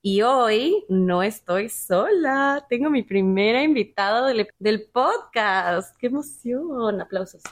Y hoy no estoy sola, tengo mi primera invitada del, podcast. ¡Qué emoción! Aplausos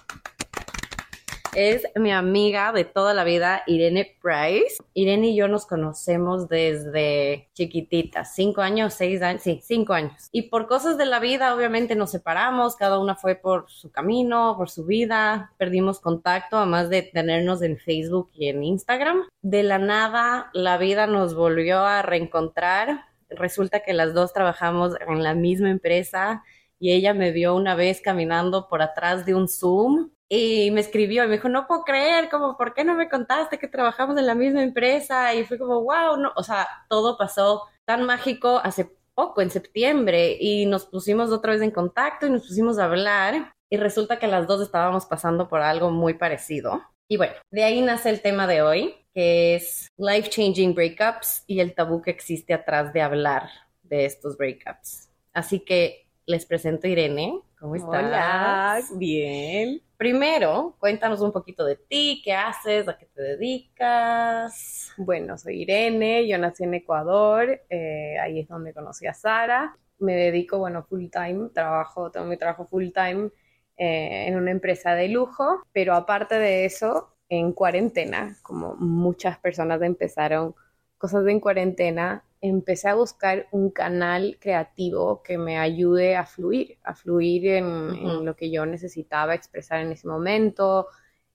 es mi amiga de toda la vida, Irene Price. Irene y yo nos conocemos desde chiquititas, cinco años, seis años, sí, cinco años. Y por cosas de la vida, obviamente nos separamos, cada una fue por su camino, por su vida, perdimos contacto, además de tenernos en Facebook y en Instagram. De la nada, la vida nos volvió a reencontrar. Resulta que las dos trabajamos en la misma empresa y ella me vio una vez caminando por atrás de un Zoom y me escribió y me dijo, no puedo creer, como, ¿por qué no me contaste que trabajamos en la misma empresa? Y fue como, wow, no, o sea, todo pasó tan mágico hace poco, en septiembre, y nos pusimos otra vez en contacto y nos pusimos a hablar y resulta que las dos estábamos pasando por algo muy parecido. Y bueno, de ahí nace el tema de hoy, que es life changing breakups y el tabú que existe atrás de hablar de estos breakups. Así que les presento a Irene. ¿Cómo estás? Hola, bien. Primero, cuéntanos un poquito de ti, qué haces, a qué te dedicas. Bueno, soy Irene, yo nací en Ecuador, eh, ahí es donde conocí a Sara. Me dedico, bueno, full time, trabajo, tengo mi trabajo full time eh, en una empresa de lujo, pero aparte de eso, en cuarentena, como muchas personas empezaron cosas de en cuarentena, empecé a buscar un canal creativo que me ayude a fluir, a fluir en, lo que yo necesitaba expresar en ese momento,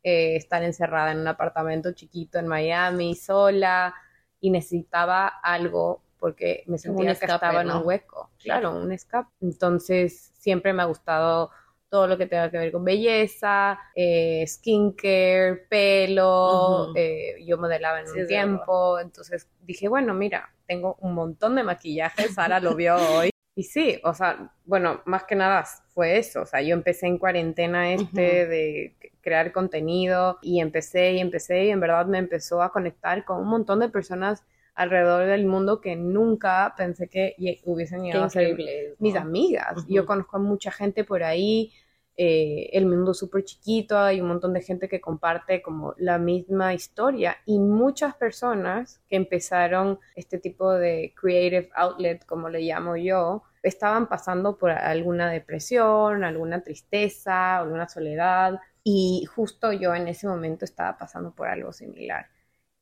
eh, estar encerrada en un apartamento chiquito en Miami, sola, y necesitaba algo porque me sentía que estaba en un hueco, claro, un escape. Entonces, siempre me ha gustado todo lo que tenga que ver con belleza, eh, skincare, pelo, eh, yo modelaba en un tiempo, entonces dije, bueno, mira, tengo un montón de maquillaje, Sara lo vio hoy. Y sí, o sea, bueno, más que nada fue eso, o sea, yo empecé en cuarentena este de crear contenido y empecé y empecé y en verdad me empezó a conectar con un montón de personas alrededor del mundo que nunca pensé que hubiesen llegado a ser mis amigas. Yo conozco a mucha gente por ahí, eh, el mundo súper chiquito, hay un montón de gente que comparte como la misma historia y muchas personas que empezaron este tipo de creative outlet, como le llamo yo, estaban pasando por alguna depresión, alguna tristeza, alguna soledad y justo yo en ese momento estaba pasando por algo similar.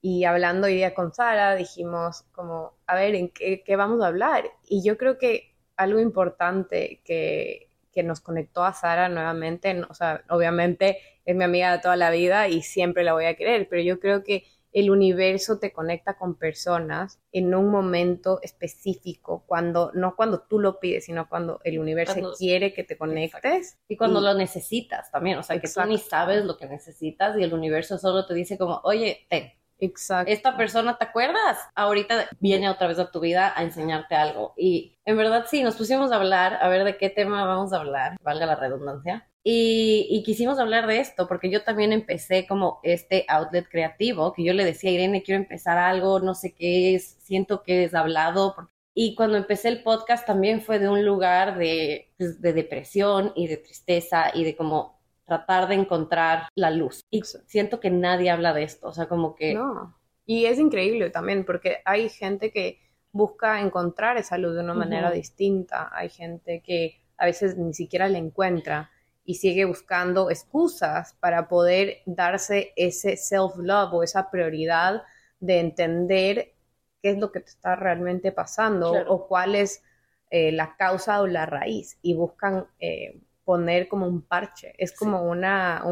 Y hablando hoy día con Sara, dijimos como, a ver, ¿en qué, qué vamos a hablar? Y yo creo que algo importante que que nos conectó a Sara nuevamente, o sea, obviamente es mi amiga de toda la vida y siempre la voy a querer, pero yo creo que el universo te conecta con personas en un momento específico, cuando no cuando tú lo pides, sino cuando el universo quiere que te conectes y cuando lo necesitas también, o sea, que tú ni sabes lo que necesitas y el universo solo te dice como, "Oye, ten, Exacto. Esta persona, ¿te acuerdas? Ahorita viene otra vez a tu vida a enseñarte algo. Y en verdad sí, nos pusimos a hablar, a ver de qué tema vamos a hablar, valga la redundancia. Y, quisimos hablar de esto porque yo también empecé como este outlet creativo, que yo le decía a Irene, quiero empezar algo, no sé qué es, siento que es hablado. Y cuando empecé el podcast también fue de un lugar de, pues, de depresión y de tristeza y de como tratar de encontrar la luz. Y siento que nadie habla de esto, o sea, como que... No. Y es increíble también porque hay gente que busca encontrar esa luz de una manera distinta, hay gente que a veces ni siquiera la encuentra y sigue buscando excusas para poder darse ese self-love o esa prioridad de entender qué es lo que te está realmente pasando o cuál es eh, la causa o la raíz. Y buscan eh, poner como un parche, es como una,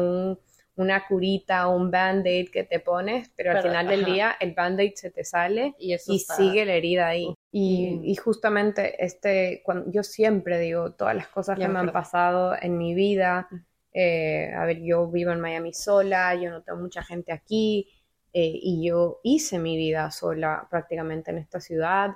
una curita, un band-aid que te pones, pero, al final del día el band-aid se te sale y, sigue la herida ahí. Y, justamente este, cuando, yo siempre digo todas las cosas que me han pasado en mi vida, eh, a ver, yo vivo en Miami sola, yo no tengo mucha gente aquí, eh, y yo hice mi vida sola prácticamente en esta ciudad.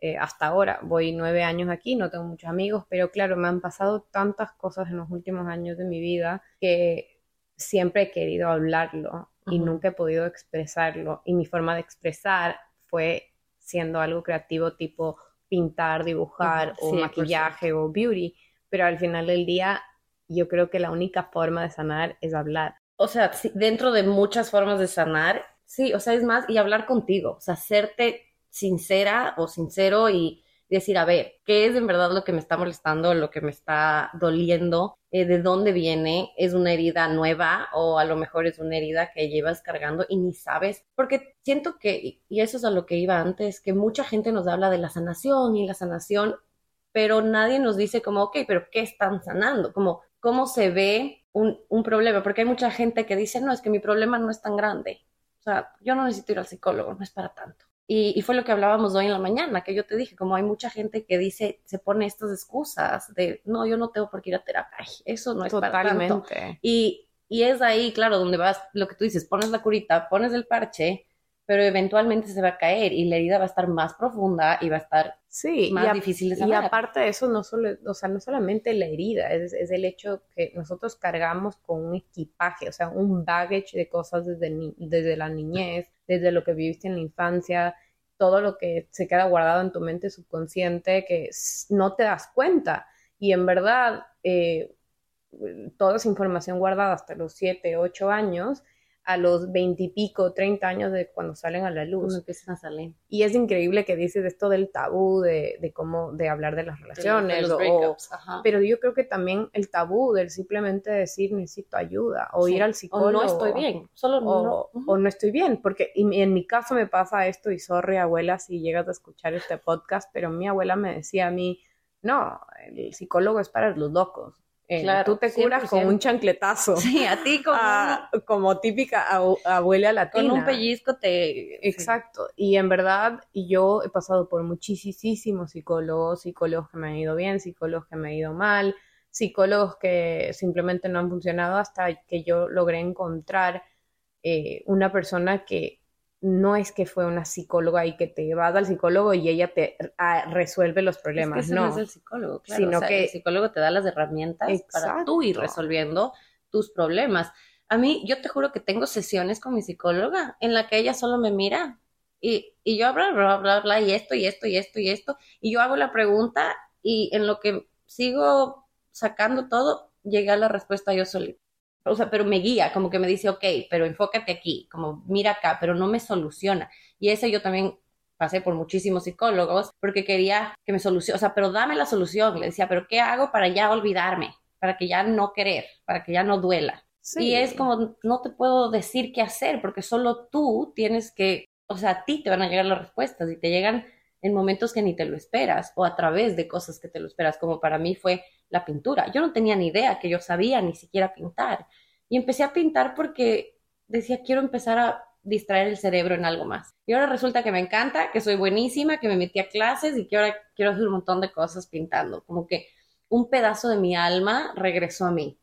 Eh, hasta ahora. Voy nueve años aquí, no tengo muchos amigos, pero claro, me han pasado tantas cosas en los últimos años de mi vida que siempre he querido hablarlo y nunca he podido expresarlo. Y mi forma de expresar fue siendo algo creativo tipo pintar, dibujar o maquillaje o beauty, pero al final del día yo creo que la única forma de sanar es hablar. O sea, dentro de muchas formas de sanar, sí, o sea, es más, y hablar contigo, o sea, hacerte sincera o sincero y decir, a ver, ¿qué es en verdad lo que me está molestando, lo que me está doliendo? Eh, ¿De dónde viene? ¿Es una herida nueva o a lo mejor es una herida que llevas cargando y ni sabes? Porque siento que, y eso es a lo que iba antes, que mucha gente nos habla de la sanación y la sanación, pero nadie nos dice como, ok, pero ¿qué están sanando? Como, ¿cómo se ve un, un problema? Porque hay mucha gente que dice, no, es que mi problema no es tan grande. O sea, yo no necesito ir al psicólogo, no es para tanto. Y, fue lo que hablábamos hoy en la mañana, que yo te dije, como hay mucha gente que dice, se pone estas excusas de, no, yo no tengo por qué ir a terapia, eso no es Totalmente. para tanto. Y, y es ahí, claro, donde vas, lo que tú dices, pones la curita, pones el parche, pero eventualmente se va a caer y la herida va a estar más profunda y va a estar sí, más difícil de sanar. Y aparte de eso, no, solo, o sea, no solamente la herida, es, es, el hecho que nosotros cargamos con un equipaje, o sea, un baggage de cosas desde, desde la niñez, desde lo que viviste en la infancia, todo lo que se queda guardado en tu mente subconsciente que no te das cuenta. Y en verdad, eh, toda esa información guardada hasta los 7, 8 años a los veintipico, treinta años de cuando salen a la luz. empiezan a salir. Y es increíble que dices esto del tabú, de, de cómo, de hablar de las relaciones. pero yo creo que también el tabú del simplemente decir necesito ayuda o ir al psicólogo. O no estoy bien, solo o, no. O no estoy bien, porque en mi caso me pasa esto y sorry abuela si llegas a escuchar este podcast, pero mi abuela me decía a mí, no, el psicólogo es para los locos. Eh, tú te curas con un chancletazo. Sí, a ti como, ah, como típica abuela latina. Con un pellizco te... Exacto. Y en verdad yo he pasado por muchísimos psicólogos, psicólogos que me han ido bien, psicólogos que me han ido mal, psicólogos que simplemente no han funcionado hasta que yo logré encontrar eh, una persona que no es que fue una psicóloga y que te vas al psicólogo y ella te resuelve los problemas, no. es el psicólogo, claro. Sino que el psicólogo te da las herramientas para tú ir resolviendo tus problemas. A mí, yo te juro que tengo sesiones con mi psicóloga en la que ella solo me mira y, y yo bla, bla, bla, bla, y esto, y esto, y esto, y esto, y yo hago la pregunta y en lo que sigo sacando todo, llega la respuesta yo solita o sea, pero me guía, como que me dice, ok, pero enfócate aquí, como mira acá, pero no me soluciona. Y ese yo también pasé por muchísimos psicólogos porque quería que me solucione, o sea, pero dame la solución. Le decía, pero ¿qué hago para ya olvidarme? Para que ya no querer, para que ya no duela. Y es como, no te puedo decir qué hacer porque solo tú tienes que, o sea, a ti te van a llegar las respuestas y te llegan en momentos que ni te lo esperas o a través de cosas que te lo esperas, como para mí fue la pintura. Yo no tenía ni idea que yo sabía ni siquiera pintar. Y empecé a pintar porque decía, quiero empezar a distraer el cerebro en algo más. Y ahora resulta que me encanta, que soy buenísima, que me metí a clases y que ahora quiero hacer un montón de cosas pintando. Como que un pedazo de mi alma regresó a mí.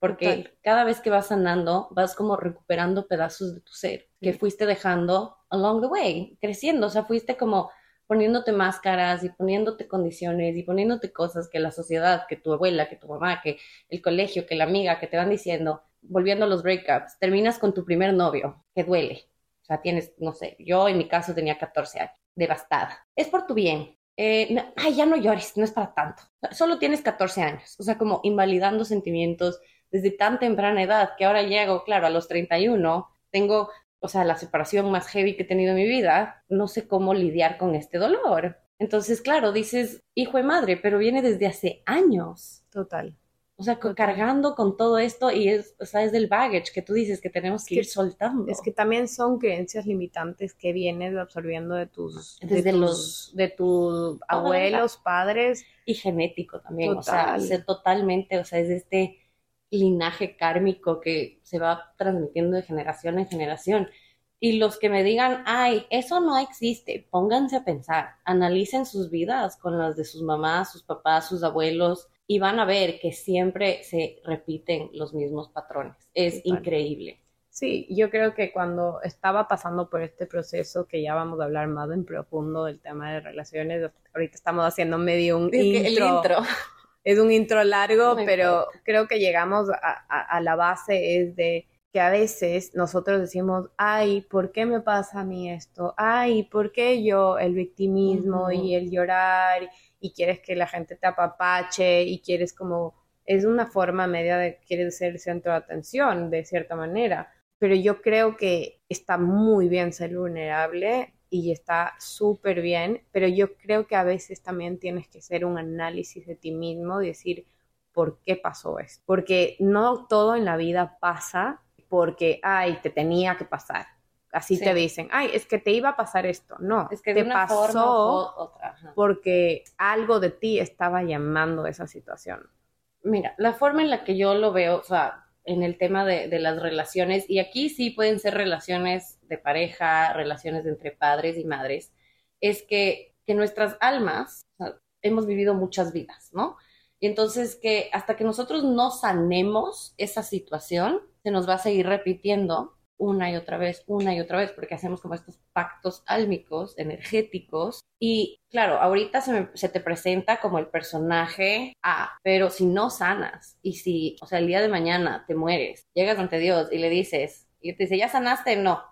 Porque cada vez que vas sanando, vas como recuperando pedazos de tu ser que fuiste dejando along the way, creciendo. O sea, fuiste como poniéndote máscaras y poniéndote condiciones y poniéndote cosas que la sociedad, que tu abuela, que tu mamá, que el colegio, que la amiga, que te van diciendo, volviendo a los breakups, terminas con tu primer novio, que duele. O sea, tienes, no sé, yo en mi caso tenía 14 años, devastada. Es por tu bien. Eh, ay, ya no llores, no es para tanto. Solo tienes 14 años. O sea, como invalidando sentimientos desde tan temprana edad que ahora llego, claro, a los 31, tengo o sea, la separación más heavy que he tenido en mi vida, no sé cómo lidiar con este dolor. Entonces, claro, dices, hijo de madre, pero viene desde hace años. Total. O sea, cargando con todo esto y es, o sea, es del baggage que tú dices que tenemos que ir soltando. Es que también son creencias limitantes que vienes absorbiendo de tus, Desde de los, de tus abuelos, padres. Y genético también, o sea, totalmente, o sea, es este linaje kármico que se va transmitiendo de generación en generación. Y los que me digan, ay, eso no existe, pónganse a pensar, analicen sus vidas con las de sus mamás, sus papás, sus abuelos, y van a ver que siempre se repiten los mismos patrones. Es increíble. Sí, yo creo que cuando estaba pasando por este proceso, que ya vamos a hablar más en profundo del tema de relaciones, ahorita estamos haciendo medio un intro. El intro. Es un intro largo, Muy pero creo que llegamos a, a- a la base es de que a veces nosotros decimos, ay, ¿por qué me pasa a mí esto? Ay, ¿por qué yo el victimismo y el llorar y quieres que la gente te apapache y quieres como, es una forma media de quieres ser el centro de atención de cierta manera, pero yo creo que está muy bien ser vulnerable y está súper bien, pero yo creo que a veces también tienes que hacer un análisis de ti mismo y decir, ¿por qué pasó esto? Porque no todo en la vida pasa porque, ay, te tenía que pasar. Así Sí. te dicen, ay, es que te iba a pasar esto. No, Es que te de una pasó forma otra. ajá. porque algo de ti estaba llamando esa situación. Mira, la forma en la que yo lo veo, o sea, en el tema de, de las relaciones, y aquí sí pueden ser relaciones de pareja, relaciones entre padres y madres, es que, que nuestras almas, hemos vivido muchas vidas, ¿no? Y entonces que hasta que nosotros no sanemos esa situación, se nos va a seguir repitiendo una y otra vez, una y otra vez, porque hacemos como estos pactos álmicos, energéticos. Y claro, ahorita se, me- se te presenta como el personaje A, pero si no sanas y si, o sea, el día de mañana te mueres, llegas ante Dios y le dices, y te dice, ¿ya sanaste? No.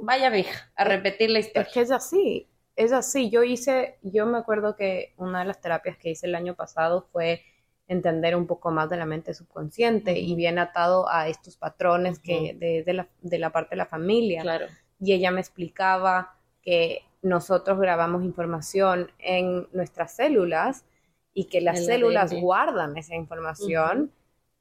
Vaya vieja, a repetir la historia. Es que es así, es así. Yo hice, yo me acuerdo que una de las terapias que hice el año pasado fue entender un poco más de la mente subconsciente y bien atado a estos patrones que de, de la, de la parte de la familia. Claro. Y ella me explicaba que nosotros grabamos información en nuestras células y que las El células ADN. guardan esa información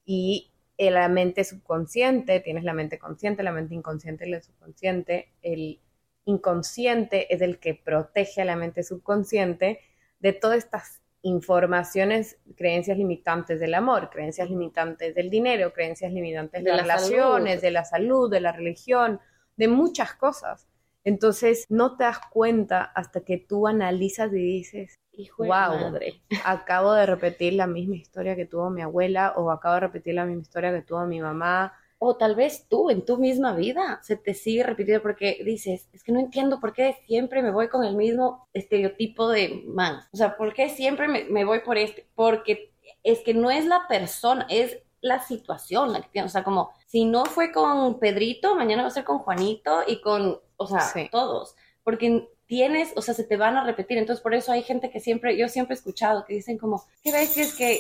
y en la mente subconsciente, tienes la mente consciente, la mente inconsciente y la subconsciente. El inconsciente es el que protege a la mente subconsciente de todas estas informaciones, creencias limitantes del amor, creencias limitantes del dinero, creencias limitantes de, De las la relaciones, salud. de la salud, de la religión, de muchas cosas. Entonces no te das cuenta hasta que tú analizas y dices, Hijo Guau. madre. acabo de repetir la misma historia que tuvo mi abuela o acabo de repetir la misma historia que tuvo mi mamá. O tal vez tú en tu misma vida se te sigue repitiendo porque dices, es que no entiendo por qué siempre me voy con el mismo estereotipo de man. O sea, ¿por qué siempre me, me voy por este? Porque es que no es la persona, es la situación la que tiene. O sea, como si no fue con Pedrito, mañana va a ser con Juanito y con, o sea, Sí. todos. Porque tienes, o sea, se te van a repetir. Entonces, por eso hay gente que siempre, yo siempre he escuchado que dicen como, ¿qué ves que es que,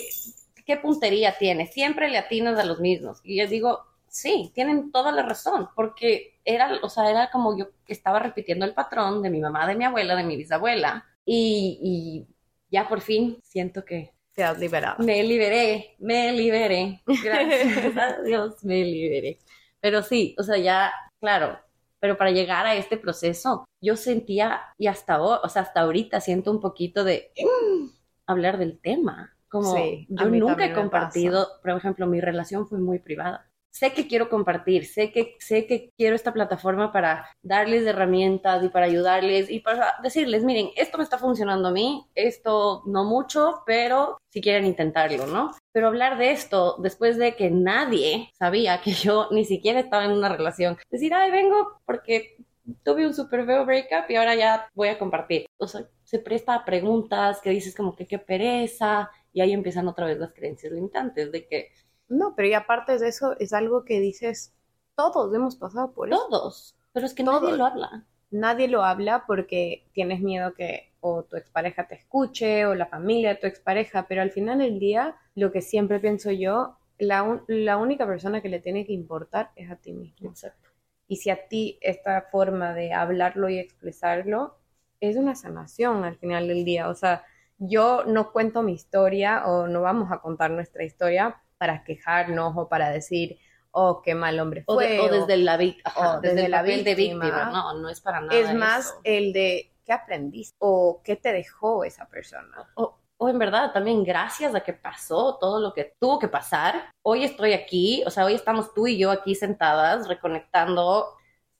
qué puntería tienes? Siempre le atinas a los mismos. Y yo digo, sí, tienen toda la razón, porque era, o sea, era como yo estaba repitiendo el patrón de mi mamá, de mi abuela, de mi bisabuela. Y, y ya por fin siento que Te has liberado. me liberé, me liberé. Gracias a Dios, me liberé. Pero sí, o sea, ya, claro, pero para llegar a este proceso, yo sentía, y hasta, ahora, o sea, hasta ahorita siento un poquito de mm, hablar del tema. Como Sí, yo nunca he compartido, por ejemplo, mi relación fue muy privada. Sé que quiero compartir, sé que, sé que quiero esta plataforma para darles herramientas y para ayudarles y para decirles, miren, esto me está funcionando a mí, esto no mucho, pero si quieren intentarlo, ¿no? Pero hablar de esto después de que nadie sabía que yo ni siquiera estaba en una relación, decir, ay, vengo porque tuve un super feo breakup y ahora ya voy a compartir. O sea, se presta a preguntas que dices como que qué pereza y ahí empiezan otra vez las creencias limitantes de que No, pero y aparte de eso, es algo que dices, todos hemos pasado por eso. todos, pero es que Todos. nadie lo habla. Nadie lo habla porque tienes miedo que o tu expareja te escuche o la familia de tu expareja, pero al final del día, lo que siempre pienso yo, la, un- la única persona que le tiene que importar es a ti mismo. Exacto. Y si a ti esta forma de hablarlo y expresarlo es una sanación al final del día. O sea, yo no cuento mi historia o no vamos a contar nuestra historia para quejarnos o para decir, oh, qué mal hombre O, fue. de- o desde la ajá, o desde, desde el la papel de víctima. víctima. No, no es para nada. es más eso. el de qué aprendiste o qué te dejó esa persona. o, o en verdad también gracias a que pasó todo lo que tuvo que pasar, hoy estoy aquí, o sea, hoy estamos tú y yo aquí sentadas, reconectando,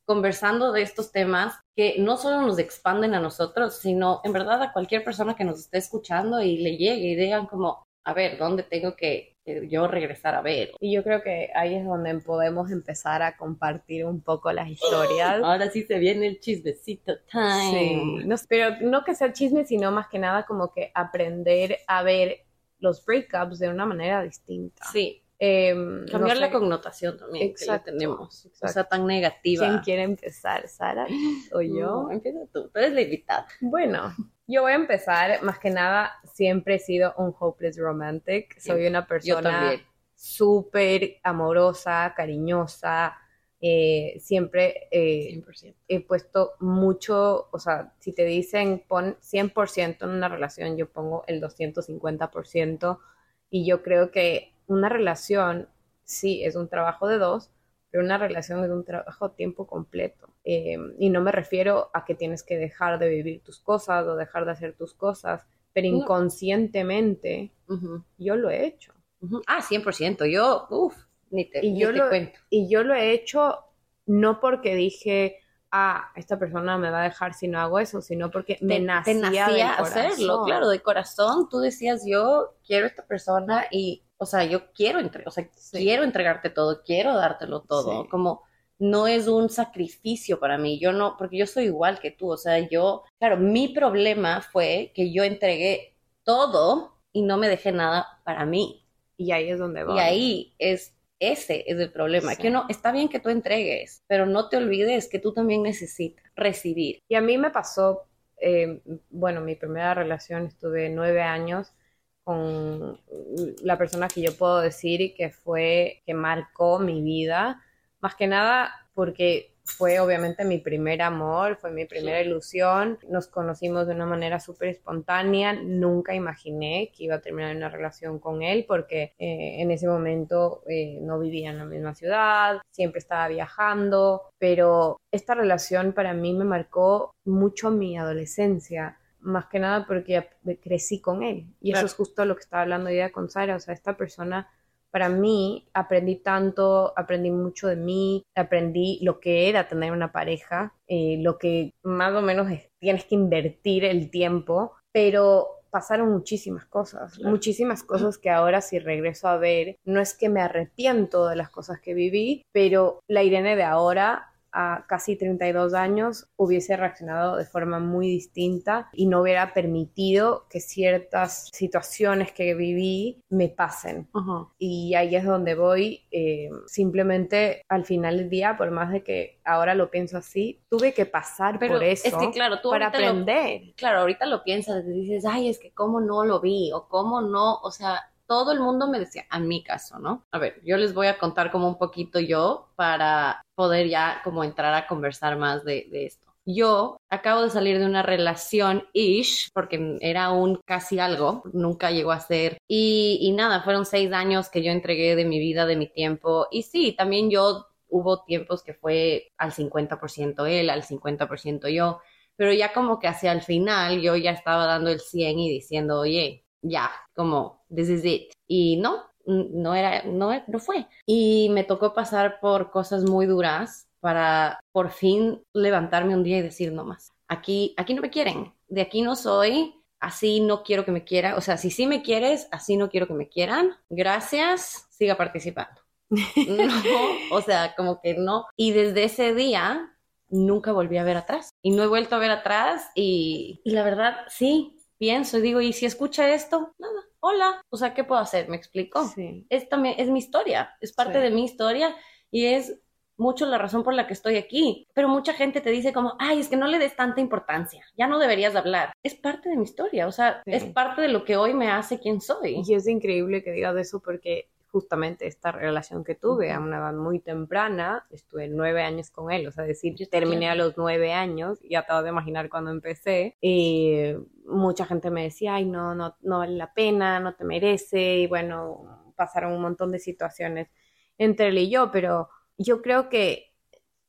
conversando de estos temas que no solo nos expanden a nosotros, sino en verdad a cualquier persona que nos esté escuchando y le llegue y digan como, a ver, ¿dónde tengo que eh, yo regresar a ver? Y yo creo que ahí es donde podemos empezar a compartir un poco las historias. Ahora sí se viene el chismecito time. Sí, no, pero no que sea chisme, sino más que nada como que aprender a ver los breakups de una manera distinta. Sí, Em, cambiar no la sé, connotación también Exacto, que le tenemos. O exacto. sea, tan negativa. ¿Quién quiere empezar, Sara o yo? No, empieza tú, tú eres la invitada. Bueno, yo voy a empezar. Más que nada, siempre he sido un hopeless romantic. Soy una persona súper amorosa, cariñosa. eh, siempre eh, 100%. he puesto mucho, o sea, si te dicen pon 100% en una relación, yo pongo el 250% y yo creo que una relación sí es un trabajo de dos, pero una relación es un trabajo a tiempo completo. Eh, y no me refiero a que tienes que dejar de vivir tus cosas o dejar de hacer tus cosas, pero No. inconscientemente Ujú, yo lo he hecho. ujú. Ah, 100%. Yo, uff, ni te, Y ni yo te lo- cuento. Y yo lo he hecho no porque dije, ah, esta persona me va a dejar si no hago eso, sino porque me Te- nacía, te nacía hacerlo, claro, de corazón. Tú decías, yo quiero a esta persona y, o sea, yo quiero, entre, o sea, Sí. quiero entregarte todo, quiero dártelo todo. Sí. Como no es un sacrificio para mí. Yo no, porque yo soy igual que tú. O sea, yo, claro, mi problema fue que yo entregué todo y no me dejé nada para mí. Y ahí es donde voy. Y ahí es, ese es el problema. Sí. Que uno, está bien que tú entregues, pero no te olvides que tú también necesitas recibir. Y a mí me pasó, eh, bueno, mi primera relación estuve nueve años con la persona que yo puedo decir que fue, que marcó mi vida, más que nada porque fue obviamente mi primer amor, fue mi primera ilusión, nos conocimos de una manera súper espontánea, nunca imaginé que iba a terminar una relación con él porque eh, en ese momento eh, no vivía en la misma ciudad, siempre estaba viajando, pero esta relación para mí me marcó mucho mi adolescencia, más que nada porque crecí con él. Y Claro. eso es justo lo que estaba hablando ya con Sara, o sea, esta persona para mí aprendí tanto, aprendí mucho de mí, aprendí lo que era tener una pareja, eh, lo que más o menos es- tienes que invertir el tiempo, pero pasaron muchísimas cosas, Claro. muchísimas cosas que ahora si regreso a ver, no es que me arrepiento de las cosas que viví, pero la Irene de ahora a casi 32 años hubiese reaccionado de forma muy distinta y no hubiera permitido que ciertas situaciones que viví me pasen. Y ahí es donde voy. eh, simplemente al final del día, por más de que ahora lo pienso así, tuve que pasar Pero por eso es que, claro, tú para lo- aprender. claro, ahorita lo piensas dices, ay, es que cómo no lo vi o cómo no, o sea, todo el mundo me decía, en mi caso, ¿no? A ver, yo les voy a contar como un poquito yo para poder ya como entrar a conversar más de, de esto. Yo acabo de salir de una relación ish, porque era un casi algo, nunca llegó a ser. Y, y nada, fueron seis años que yo entregué de mi vida, de mi tiempo. Y sí, también yo hubo tiempos que fue al 50% él, al 50% yo pero ya como que hacia el final yo ya estaba dando el 100 y diciendo, oye, ya, como, this is it. Y no, no era, no, no fue. Y me tocó pasar por cosas muy duras para por fin levantarme un día y decir, no más, aquí, aquí no me quieren, de aquí no soy, así no quiero que me quieran, o sea, si sí me quieres, así no quiero que me quieran, gracias, siga participando. No, o sea, como que no. Y desde ese día nunca volví a ver atrás. Y no he vuelto a ver atrás y, y la verdad, sí, pienso y digo, ¿y si escucha esto? Nada, hola. O sea, ¿qué puedo hacer? ¿Me explico? Sí. Es también, es mi historia, es parte Sí. de mi historia y es mucho la razón por la que estoy aquí. Pero mucha gente te dice como, ay, es que no le des tanta importancia, ya no deberías hablar. Es parte de mi historia, o sea, Sí. es parte de lo que hoy me hace quien soy. Y es increíble que digas eso porque justamente esta relación que tuve a una edad muy temprana, estuve nueve años con él, o sea, decir, Yo terminé a los nueve años, ya te vas a imaginar cuando empecé, y mucha gente me decía, ay, no, no, no vale la pena, no te merece, y bueno, pasaron un montón de situaciones entre él y yo, pero yo creo que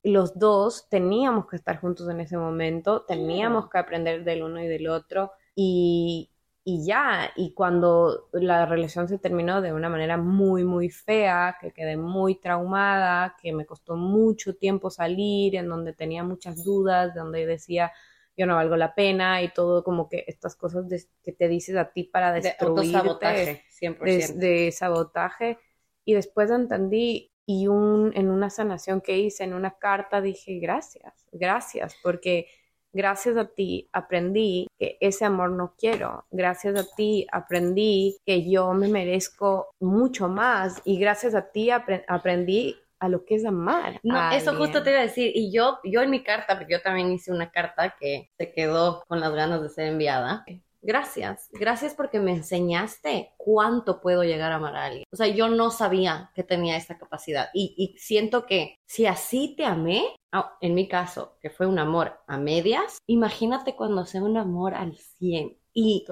los dos teníamos que estar juntos en ese momento, teníamos que aprender del uno y del otro, y, y ya, y cuando la relación se terminó de una manera muy, muy fea, que quedé muy traumada, que me costó mucho tiempo salir, en donde tenía muchas dudas, donde decía, yo no valgo la pena y todo como que estas cosas que te dices a ti para destruirte. De sabotaje, 100%. De, sabotaje. Y después entendí y un, en una sanación que hice, en una carta, dije gracias, gracias, porque gracias a ti aprendí que ese amor no quiero, gracias a ti aprendí que yo me merezco mucho más y gracias a ti aprendí a lo que es amar. No, eso justo te iba a decir. Y yo, yo en mi carta, porque yo también hice una carta que se quedó con las ganas de ser enviada. Gracias, gracias porque me enseñaste cuánto puedo llegar a amar a alguien. O sea, yo no sabía que tenía esta capacidad y, y siento que si así te amé, ah, en mi caso, que fue un amor a medias, imagínate cuando sea un amor al 100. Y,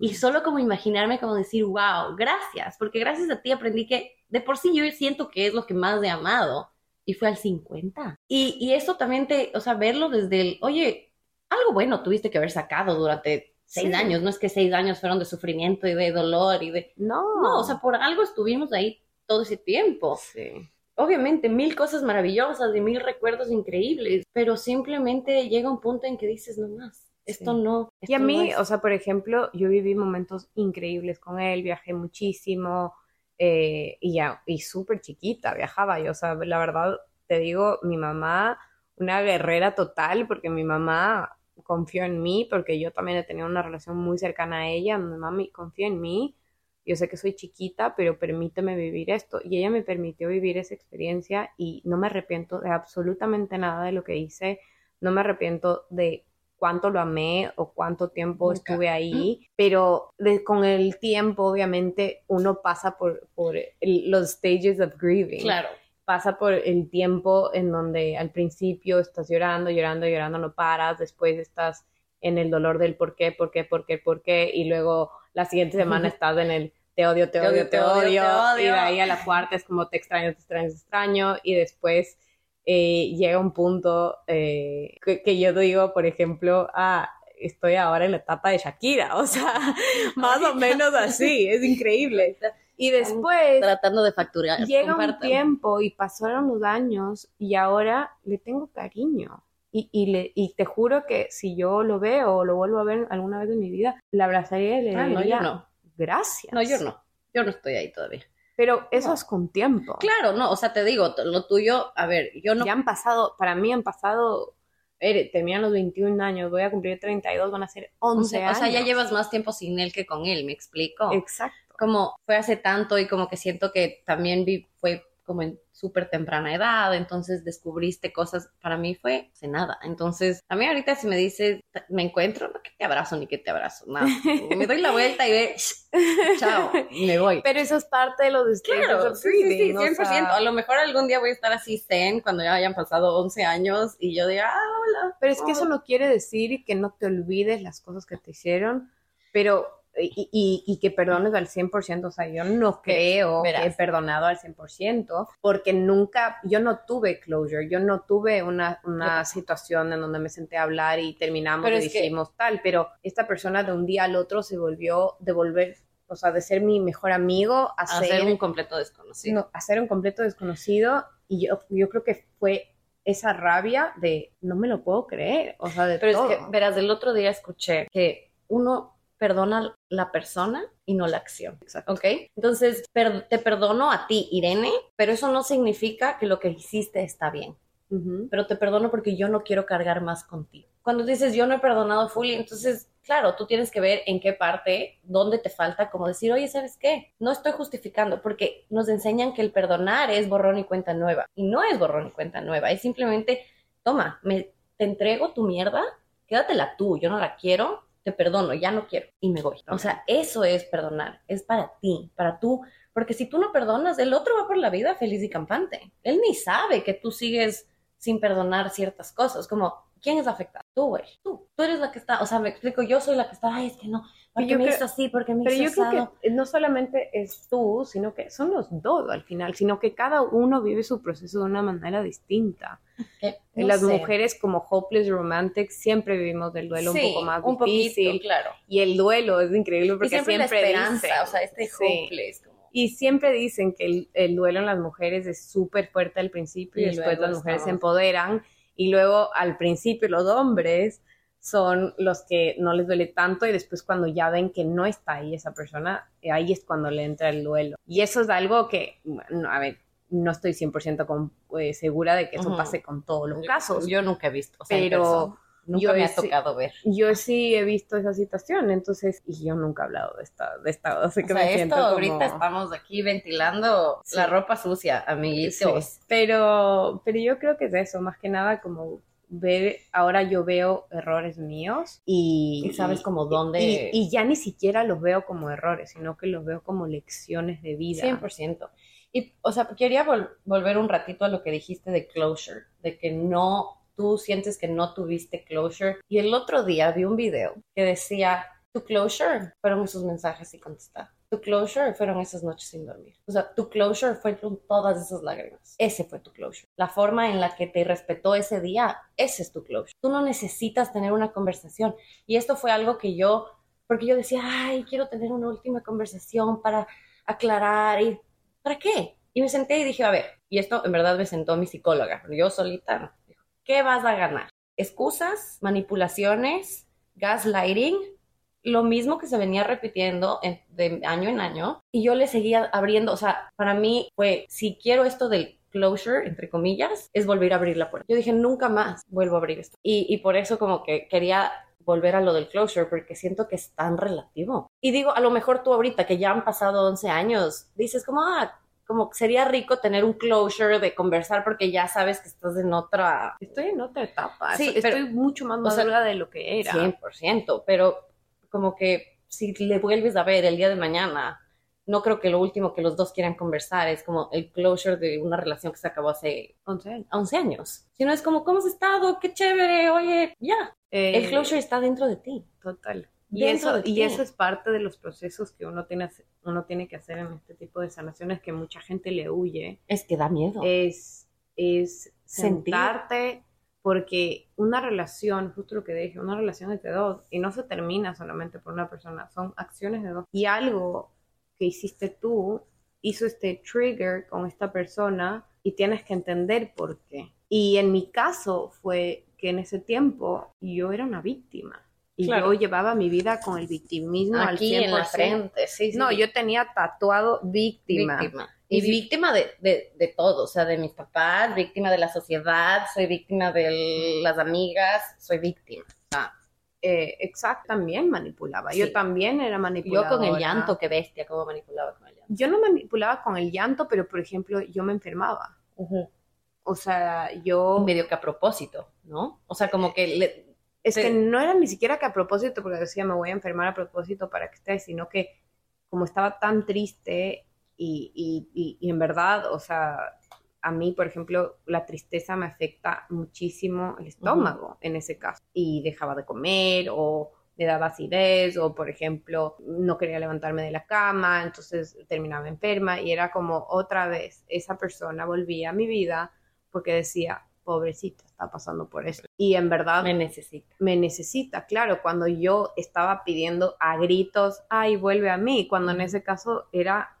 y solo como imaginarme, como decir, wow, gracias, porque gracias a ti aprendí que de por sí yo siento que es lo que más he amado y fue al 50. Y, y eso también te, o sea, verlo desde el, oye, algo bueno tuviste que haber sacado durante seis años, no es que seis años fueron de sufrimiento y de dolor y de... No. No, o sea, por algo estuvimos ahí todo ese tiempo. Sí. Obviamente, mil cosas maravillosas y mil recuerdos increíbles, pero simplemente llega un punto en que dices, no más, esto no. y a mí, o sea, por ejemplo, yo viví momentos increíbles con él, viajé muchísimo, eh, y ya, y súper chiquita viajaba yo, o sea, la verdad, te digo, mi mamá, una guerrera total, porque mi mamá confió en mí, porque yo también he tenido una relación muy cercana a ella, mi mamá confió en mí, yo sé que soy chiquita, pero permíteme vivir esto, y ella me permitió vivir esa experiencia y no me arrepiento de absolutamente nada de lo que hice, no me arrepiento de cuánto lo amé o cuánto tiempo estuve ahí, pero con el tiempo obviamente uno pasa por, por los stages of grieving. Claro. Pasa por el tiempo en donde al principio estás llorando, llorando, llorando, no paras, después estás en el dolor del por qué, por qué, por qué, por qué, y luego la siguiente semana estás en el te odio, te, odio, te, odio, te odio, y de ahí a la cuarta es como te extraño, te extraño, te extraño, y después eh, llega un punto eh, que, yo digo, por ejemplo, ah, estoy ahora en la etapa de Shakira, o sea, más o menos así, es increíble. Y después... Tratando de facturar. Llega un tiempo y pasaron los años y ahora le tengo cariño. Y, y, le, y te juro que si yo lo veo o lo vuelvo a ver alguna vez en mi vida, la abrazaría y le ah, diría, no, gracias. No, yo no. Yo no estoy ahí todavía. Pero eso es con tiempo. Claro, no, o sea, te digo, lo tuyo, a ver, yo no... Ya han pasado, para mí han pasado, eh, terminan los 21 años, voy a cumplir 32, van a ser 11 años. O sea, ya llevas más tiempo sin él que con él, ¿me explico? Exacto. Como fue hace tanto y como que siento que también vi, fue como en súper temprana edad, entonces descubriste cosas, para mí fue hace nada. Entonces, a mí ahorita si me dices, me encuentro, no que te abrazo ni que te abrazo, nada. Me doy la vuelta y ve, chao, me voy. Pero eso es parte de los Claro, sí, sí, 100%. A lo mejor algún día voy a estar así zen cuando ya hayan pasado 11 años y yo diga, ah, hola. Pero es que eso no quiere decir que no te olvides las cosas que te hicieron, pero y, y, que perdones al 100%, o sea, yo no creo que he perdonado al 100%, porque nunca, yo no tuve closure, yo no tuve una, una situación en donde me senté a hablar y terminamos y dijimos tal, pero esta persona de un día al otro se volvió de volver, o sea, de ser mi mejor amigo a, ser, un completo desconocido. a ser un completo desconocido, y yo, yo creo que fue esa rabia de no me lo puedo creer, o sea, de Pero es que, verás, del otro día escuché que uno perdona la persona y no la acción. Exacto. ¿Ok? Entonces, te perdono a ti, Irene, pero eso no significa que lo que hiciste está bien. Pero te perdono porque yo no quiero cargar más contigo. Cuando dices yo no he perdonado Fully, entonces, claro, tú tienes que ver en qué parte, dónde te falta, como decir, oye, ¿sabes qué? No estoy justificando porque nos enseñan que el perdonar es borrón y cuenta nueva. Y no es borrón y cuenta nueva, es simplemente, toma, me, te entrego tu mierda, quédatela tú, yo no la quiero, te perdono, ya no quiero y me voy. O sea, eso es perdonar, es para ti, para tú, porque si tú no perdonas, el otro va por la vida feliz y campante. Él ni sabe que tú sigues sin perdonar ciertas cosas, como ¿quién es afectado? Tú, güey, tú, tú eres la que está, o sea, me explico, yo soy la que está, ay, es que no, yo me hizo así, porque me pero yo creo que no solamente es tú, sino que son los dos al final, sino que cada uno vive su proceso de una manera distinta. Eh, las mujeres como hopeless romantic siempre vivimos del duelo un poco más un difícil. claro. Y el duelo es increíble porque siempre, siempre esperanza, o sea, este hopeless. Y siempre dicen que el, duelo en las mujeres es súper fuerte al principio y, después las mujeres se empoderan y luego al principio los hombres son los que no les duele tanto y después cuando ya ven que no está ahí esa persona, eh, ahí es cuando le entra el duelo. Y eso es algo que, bueno, a ver, no estoy 100% con, eh, segura de que eso Ujú. pase con todos los Yo- casos, Yo nunca he visto, o sea, pero persona. nunca yo me ha sí- tocado ver. yo sí he visto esa situación, entonces, y yo nunca he hablado de esta, de esta, O que sea, me esto siento ahorita como- estamos aquí ventilando Sí. la ropa sucia, amiguitos. Sí, pero, pero yo creo que es eso, más que nada como ver, ahora yo veo errores míos y, Y sabes como dónde... y, y ya ni siquiera los veo como errores, sino que los veo como lecciones de vida. 100%. Y, o sea, quería vol- volver un ratito a lo que dijiste de closure, de que no, tú sientes que no tuviste closure. Y el otro día vi un video que decía, tu closure fueron esos mensajes y contestar. Tu closure fueron esas noches sin dormir. O sea, tu closure fueron todas esas lágrimas. Ese fue tu closure. La forma en la que te respetó ese día, ese es tu closure. Tú no necesitas tener una conversación. Y esto fue algo que yo, porque yo decía, ay, quiero tener una última conversación para aclarar y ¿para qué? Y me senté y dije, a ver, y esto en verdad me sentó mi psicóloga, yo solita, ¿qué vas a ganar? Excusas, manipulaciones, gaslighting, lo mismo que se venía repitiendo en- de año en año, y yo le seguía abriendo, o sea, para mí fue, si quiero esto del closure, entre comillas, es volver a abrir la puerta. Yo dije, nunca más vuelvo a abrir esto. Y, y por eso como que quería volver a lo del closure porque siento que es tan relativo. Y digo, a lo mejor tú ahorita que ya han pasado 11 años, dices como, ah, como sería rico tener un closure de conversar porque ya sabes que estás en otra Estoy en otra etapa, Sí, estoy pero- mucho más o sea, madura de lo que era. 100%, pero como que si le vuelves a ver el día de mañana, no creo que lo último que los dos quieran conversar es como el closure de una relación que se acabó hace 11 años. 11 años, sino es como, ¿cómo has estado? Qué chévere, oye, ya, Eh, el closure está dentro de ti. Total. Y eso, y eso es parte de los procesos que uno tiene, uno tiene que hacer en este tipo de sanaciones que mucha gente le huye. Es que da miedo. Es, es Sentir. sentarte, porque una relación, justo lo que dije, una relación es de dos y no se termina solamente por una persona, son acciones de dos. Y algo que hiciste tú hizo este trigger con esta persona y tienes que entender por qué. Y en mi caso fue que en ese tiempo yo era una víctima. Y Claro. yo llevaba mi vida con el victimismo Aquí al 100%. en la frente, sí, sí. No, yo tenía tatuado víctima. víctima. Y vi- víctima de, de, de todo, o sea, de mis papás, víctima de la sociedad, soy víctima de las amigas, soy víctima. Eh, exacto, también manipulaba. Yo Sí. también era Yo manipuladora. con el llanto, qué bestia, cómo manipulaba con el llanto. Yo no manipulaba con el llanto, pero por ejemplo, yo me enfermaba. O sea, yo... Medio que a propósito, ¿no? O sea, como que le- Es Sí. que no era ni siquiera que a propósito, porque decía me voy a enfermar a propósito para que estés, sino que como estaba tan triste y, y, y, y en verdad, o sea, a mí, por ejemplo, la tristeza me afecta muchísimo el estómago en ese caso. Y dejaba de comer o me daba acidez o, por ejemplo, no quería levantarme de la cama, entonces terminaba enferma y era como otra vez esa persona volvía a mi vida porque decía, pobrecita, está pasando por eso. Y en verdad me necesita. me necesita, claro, cuando yo estaba pidiendo a gritos, ay, vuelve a mí, cuando en ese caso era,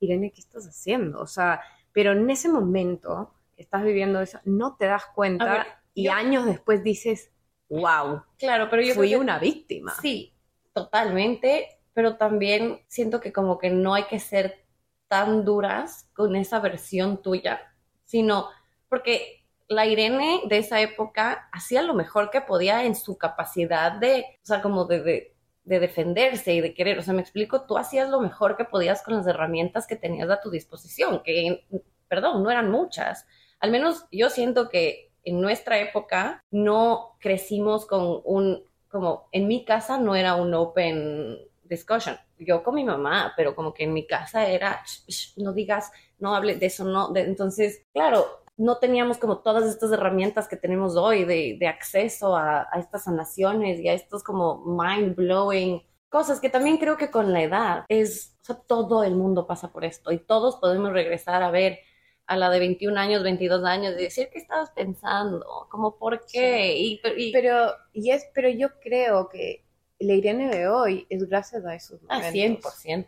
Irene, ¿qué estás haciendo? O sea, pero en ese momento que estás viviendo eso, no te das cuenta ver, y yo- años después dices, wow, Claro, pero yo fui que- una víctima. Sí, totalmente, pero también siento que como que no hay que ser tan duras con esa versión tuya, sino porque la Irene de esa época hacía lo mejor que podía en su capacidad de, o sea, como de, de, de defenderse y de querer, o sea, me explico, tú hacías lo mejor que podías con las herramientas que tenías a tu disposición, que, perdón, no eran muchas. Al menos yo siento que en nuestra época no crecimos con un, como en mi casa no era un open discussion. Yo con mi mamá, pero como que en mi casa era, "Shh, shh, no digas, no hables de eso, no. de- entonces, claro, no teníamos como todas estas herramientas que tenemos hoy de, de acceso a, a estas sanaciones y a estos como mind blowing cosas que también creo que con la edad es, o sea, todo el mundo pasa por esto y todos podemos regresar a ver a la de 21 años, 22 años y decir qué estabas pensando, como por qué y, y- Pero, y es, pero yo creo que la Irene de hoy es gracias a esos ah, momentos. 100%.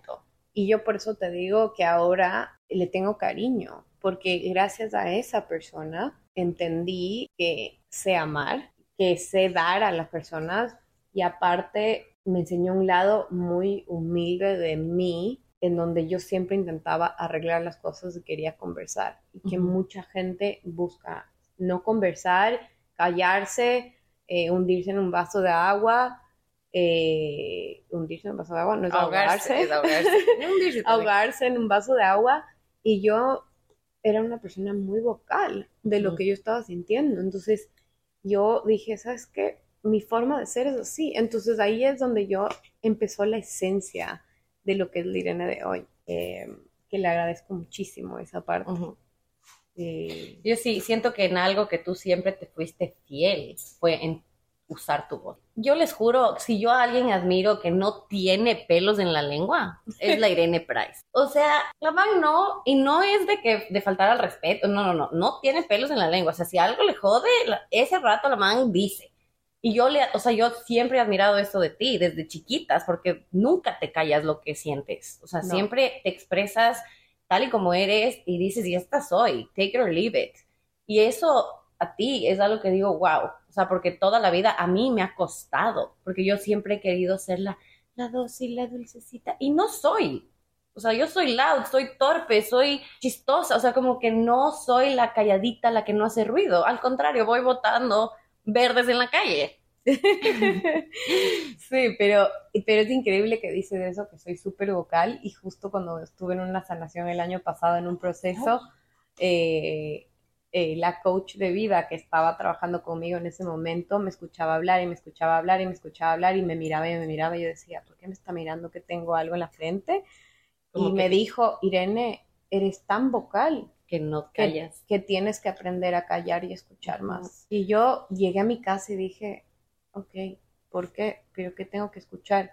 Y yo por eso te digo que ahora le tengo cariño, porque gracias a esa persona entendí que sé amar, que sé dar a las personas y aparte me enseñó un lado muy humilde de mí en donde yo siempre intentaba arreglar las cosas y quería conversar y que Ujú. mucha gente busca no conversar, callarse, eh, hundirse en un vaso de agua, eh, hundirse en un vaso de agua, no es ahogarse, es ahogarse. Hundirse también. ahogarse en un vaso de agua y yo era una persona muy vocal de lo que yo estaba sintiendo. Entonces yo dije, ¿sabes qué? Mi forma de ser es así. Entonces ahí es donde yo empezó la esencia de lo que es la Irene de hoy. eh, que le agradezco muchísimo esa parte. Eh, Yo sí siento que en algo que tú siempre te fuiste fiel fue en usar tu voz. Yo les juro, si yo a alguien admiro que no tiene pelos en la lengua, es la Irene Price. O sea, la man no, y no es de que de faltar al respeto, no, no, no, no tiene pelos en la lengua. O sea, si algo le jode, ese rato la man dice. Y yo le, o sea, yo siempre he admirado esto de ti desde chiquitas, porque nunca te callas lo que sientes. O sea, No. siempre te expresas tal y como eres y dices, y esta soy, take it or leave it. Y eso a ti es algo que digo, wow. O sea, porque toda la vida a mí me ha costado, porque yo siempre he querido ser la, la dócil, la dulcecita, y no soy. O sea, yo soy loud, soy torpe, soy chistosa, o sea, como que no soy la calladita, la que no hace ruido. Al contrario, voy botando verdes en la calle. sí, pero, pero es increíble que dices eso, que soy súper vocal y justo cuando estuve en una sanación el año pasado en un proceso, eh, eh, la coach de vida que estaba trabajando conmigo en ese momento me escuchaba hablar y me escuchaba hablar y me escuchaba hablar y me miraba y me miraba y yo decía, ¿por qué me está mirando que tengo algo en la frente? Como Y que- me dijo, Irene, eres tan vocal Que no callas. que tienes que aprender a callar y escuchar más. Y yo llegué a mi casa y dije, ok, ¿por qué? ¿Pero qué tengo que escuchar?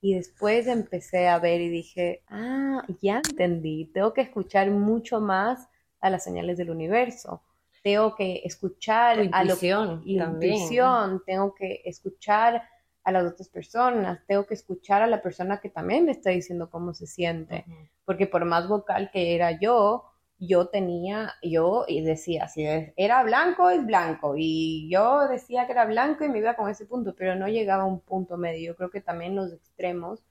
Y después empecé a ver y dije, ah, ya entendí, tengo que escuchar mucho más a las señales del universo. Tengo que escuchar a lo intuición la también. intuición, tengo que escuchar a las otras personas, tengo que escuchar a la persona que también me está diciendo cómo se siente porque por más vocal que era yo, yo tenía, yo y decía, si era blanco, es blanco, y yo decía que era blanco y me iba con ese punto, pero no llegaba a un punto medio. Yo creo que también los extremos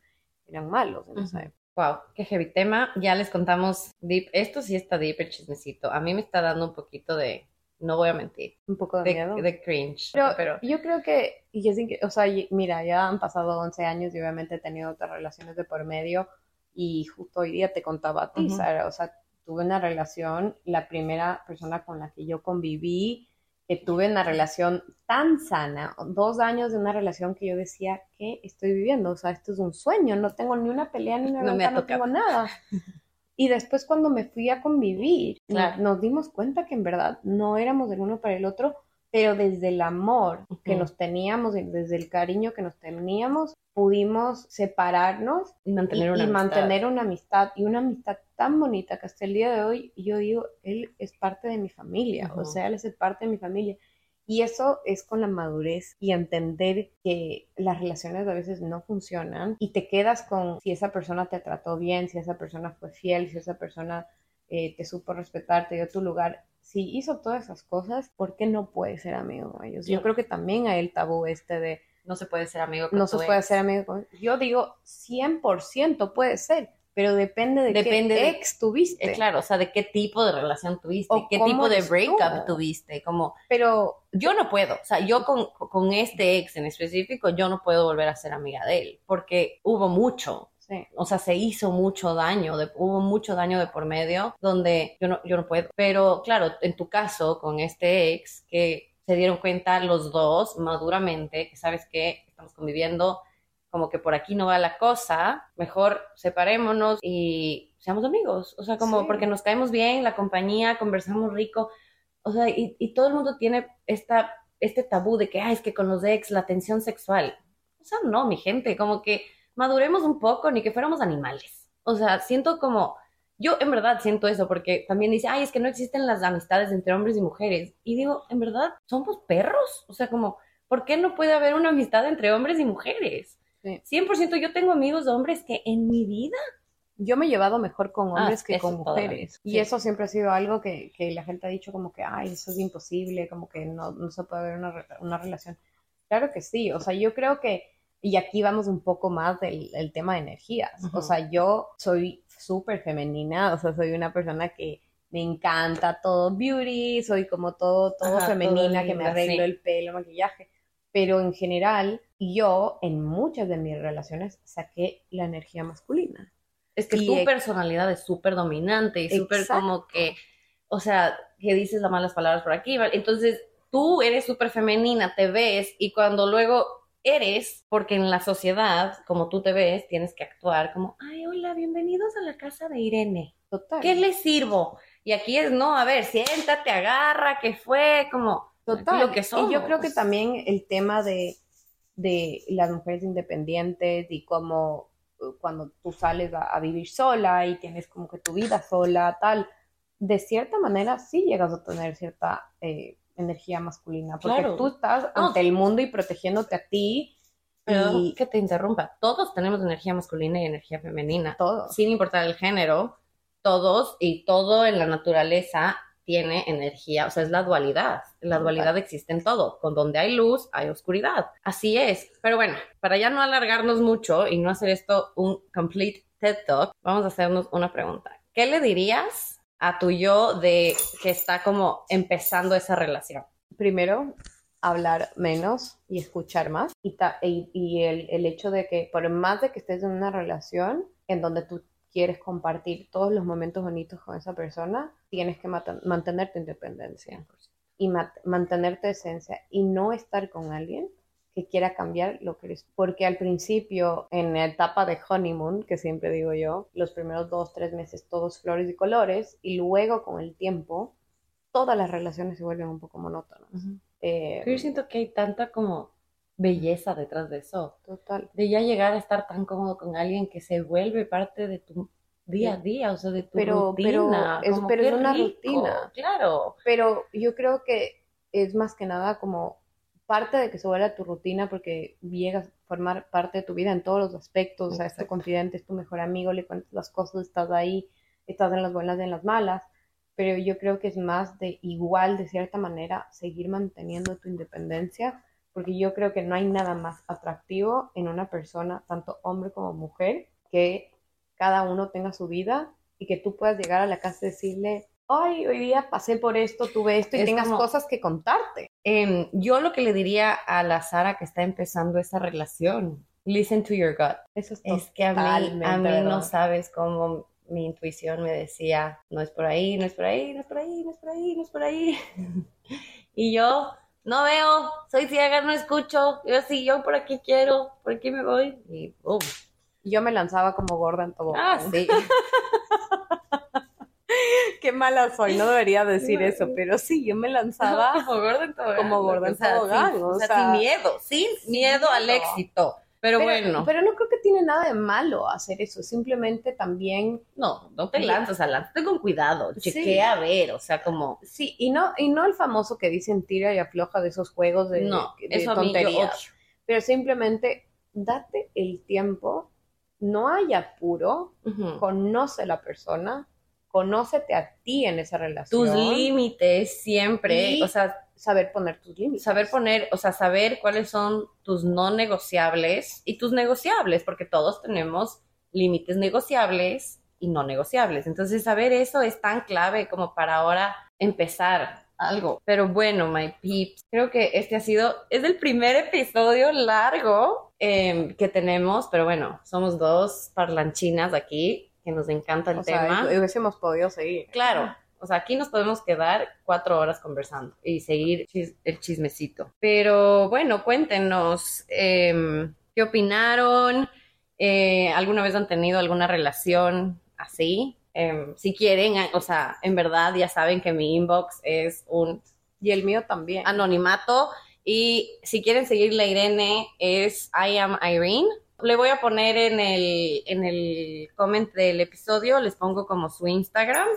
eran malos en esa época. Wow, qué heavy tema. Ya les contamos deep. Esto sí está deep el chismecito. A mí me está dando un poquito de, no voy a mentir, Un poco de, de, miedo. de cringe. Pero, pero yo creo que, y es o sea, mira, ya han pasado 11 años y obviamente he tenido otras relaciones de por medio y justo hoy día te contaba a ti, Ujú. Sara, o sea, tuve una relación, la primera persona con la que yo conviví, que tuve una relación tan sana, dos años de una relación que yo decía, ¿qué estoy viviendo? O sea, esto es un sueño, no tengo ni una pelea ni una No bronca, no tengo nada. Y después cuando me fui a convivir, Claro. nos dimos cuenta que en verdad no éramos el uno para el otro, pero desde el amor que nos teníamos y desde el cariño que nos teníamos, pudimos separarnos y y, mantener una y amistad. mantener una amistad y una amistad tan bonita que hasta el día de hoy yo digo, él es parte de mi familia, o Ujú. sea, él es parte de mi familia. Y eso es con la madurez y entender que las relaciones a veces no funcionan y te quedas con si esa persona te trató bien, si esa persona fue fiel, si esa persona eh, te supo respetar, te dio tu lugar. Si hizo todas esas cosas, ¿por qué no puedes ser amigo con ellos? Yo creo que también hay el tabú este de No se puede ser amigo con no se puede ser amigo con... Yo digo 100% puede ser, pero depende de Depende qué de- ex tuviste. Eh, claro, o sea, de qué tipo de relación tuviste, O qué tipo de breakup tú. tuviste, como Pero yo no puedo, o sea, yo con, con este ex en específico, yo no puedo volver a ser amiga de él, porque hubo mucho, sí, o sea, se hizo mucho daño, de- hubo mucho daño de por medio, donde yo no, yo no puedo. Pero claro, en tu caso, con este ex, que se dieron cuenta los dos maduramente, que sabes que estamos conviviendo, como que por aquí no va la cosa, mejor separémonos y seamos amigos, o sea, como Sí. porque nos caemos bien, la compañía, conversamos rico, o sea, y, y todo el mundo tiene esta, este tabú de que, ah, es que con los ex la tensión sexual. O sea, no, mi gente, como que maduremos un poco, ni que fuéramos animales. O sea, siento como, yo en verdad siento eso, porque también dice, ay, es que no existen las amistades entre hombres y mujeres. Y digo, en verdad, somos perros. O sea, como, ¿por qué no puede haber una amistad entre hombres y mujeres? Sí. 100% yo tengo amigos hombres que en mi vida yo me he llevado mejor con Ah, hombres que eso con mujeres. Y sí. eso siempre ha sido algo que, que la gente ha dicho como que, ay, eso es imposible, como que no, no se puede ver una, una relación. Claro que sí, o sea, yo creo que, y aquí vamos un poco más del el tema de energías. O sea, yo soy súper femenina, o sea, soy una persona que me encanta todo beauty, soy como todo, todo Ajá, femenina, todo que me arreglo sí. el pelo, maquillaje. Pero en general, yo en muchas de mis relaciones saqué la energía masculina. Es que Y tu ex- personalidad es súper dominante y súper como que, o sea, que dices las malas palabras por aquí, ¿vale? Entonces, tú eres súper femenina, te ves y cuando luego eres, porque en la sociedad, como tú te ves, tienes que actuar como, ay, hola, bienvenidos a la casa de Irene. Total. ¿Qué le sirvo? Y aquí es, no, a ver, siéntate, agarra, ¿qué fue? Como, Total. lo que somos. Y yo creo que también el tema de, de las mujeres independientes y como eh, cuando tú sales a, a vivir sola y tienes como que tu vida sola, tal, de cierta manera sí llegas a tener cierta eh, energía masculina, porque Claro. tú estás No. ante el mundo y protegiéndote a ti Perdón y que te interrumpa. Todos tenemos energía masculina y energía femenina. todo. sin importar el género, todos y todo en la naturaleza tiene energía, o sea, es la dualidad. La dualidad existe en todo. Con donde hay luz, hay oscuridad. Así es. Pero bueno, para ya no alargarnos mucho y no hacer esto un complete TED Talk, vamos a hacernos una pregunta. ¿Qué le dirías a tu yo de que está como empezando esa relación? primero hablar menos y escuchar más. Y, ta- y, y el, el hecho de que por más de que estés en una relación en donde tú quieres compartir todos los momentos bonitos con esa persona, tienes que mantener tu independencia. Y ma- mantener tu esencia y no estar con alguien que quiera cambiar lo que eres. Porque al principio, en la etapa de honeymoon, que siempre digo yo, los primeros dos, tres meses todos flores y colores, y luego con el tiempo, todas las relaciones se vuelven un poco monótonas. Eh, Pero yo siento que hay tanta como belleza detrás de eso. total. de ya llegar a estar tan cómodo con alguien que se vuelve parte de tu día a día, o sea, de tu Pero- pero rutina. es- pero es una rico, rutina. Claro. Pero yo creo que es más que nada como parte de que se vuelva tu rutina porque llegas a formar parte de tu vida en todos los aspectos, o sea, es tu Exacto. confidente, es tu mejor amigo, le cuentas las cosas, estás ahí, estás en las buenas y en las malas, pero yo creo que es más de igual, de cierta manera, seguir manteniendo tu independencia, porque yo creo que no hay nada más atractivo en una persona, tanto hombre como mujer, que cada uno tenga su vida y que tú puedas llegar a la casa y decirle, ay, hoy día pasé por esto, tuve esto y Es tengas como- cosas que contarte. Em, yo lo que le diría a la Sara que está empezando esa relación, listen to your gut. Eso es, Es que a mí, a mí no sabes cómo mi intuición me decía, no es por ahí, no es por ahí, no es por ahí, no es por ahí, no es por ahí. y yo, no veo, soy ciega, no escucho, yo sí, yo por aquí quiero, por aquí me voy. Y boom. Yo me lanzaba como gorda en todo. Ah, sí. Qué mala soy, no debería decir eso, pero sí, yo me lanzaba. como gorda en tobogán. Como gorda en o sea, sin- o o sea, sea, sin miedo, sin, miedo al éxito. Pero, bueno, Pero no creo que tiene nada de malo hacer eso, simplemente también no, no te lanzas, o sea, lánzate con cuidado, Sí. chequea a ver, o sea, como, Sí, y no, y no el famoso que dicen tira y afloja de esos juegos de, no, de eso a mí yo tonterías, pero simplemente date el tiempo, no hay apuro, conoce a la persona, conócete a ti en esa relación, Tus límites siempre, o sea, saber poner tus límites. saber poner, o sea, saber cuáles son tus no negociables y tus negociables, porque todos tenemos límites negociables y no negociables. Entonces, saber eso es tan clave como para ahora empezar algo. Pero bueno, my peeps, creo que este ha sido, es el primer episodio largo em, que tenemos, pero bueno, somos dos parlanchinas aquí que nos encanta el o sea, tema. hubiésemos podido seguir. Claro, o sea, aquí nos podemos quedar cuatro horas conversando y seguir chis- el chismecito. Pero bueno, cuéntenos em, qué opinaron, Eh, alguna vez han tenido alguna relación así. Em, si quieren, o sea, en verdad ya saben que mi inbox es un Y el mío también. anonimato. Y si quieren seguirle a Irene, es I am Irene. Le voy a poner en el, en el comment del episodio, les pongo como su Instagram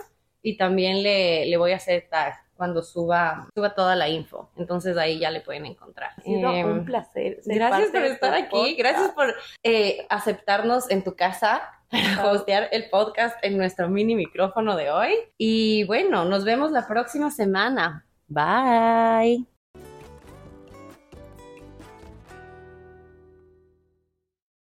y también le, le voy a hacer tag cuando suba, suba toda la info. Entonces ahí ya le pueden encontrar. Ha sido Em, un placer. ser Gracias por estar tu aquí, podcast. gracias por eh, aceptarnos en tu casa para hostear el podcast en nuestro mini micrófono de hoy. Y bueno, nos vemos la próxima semana. Bye.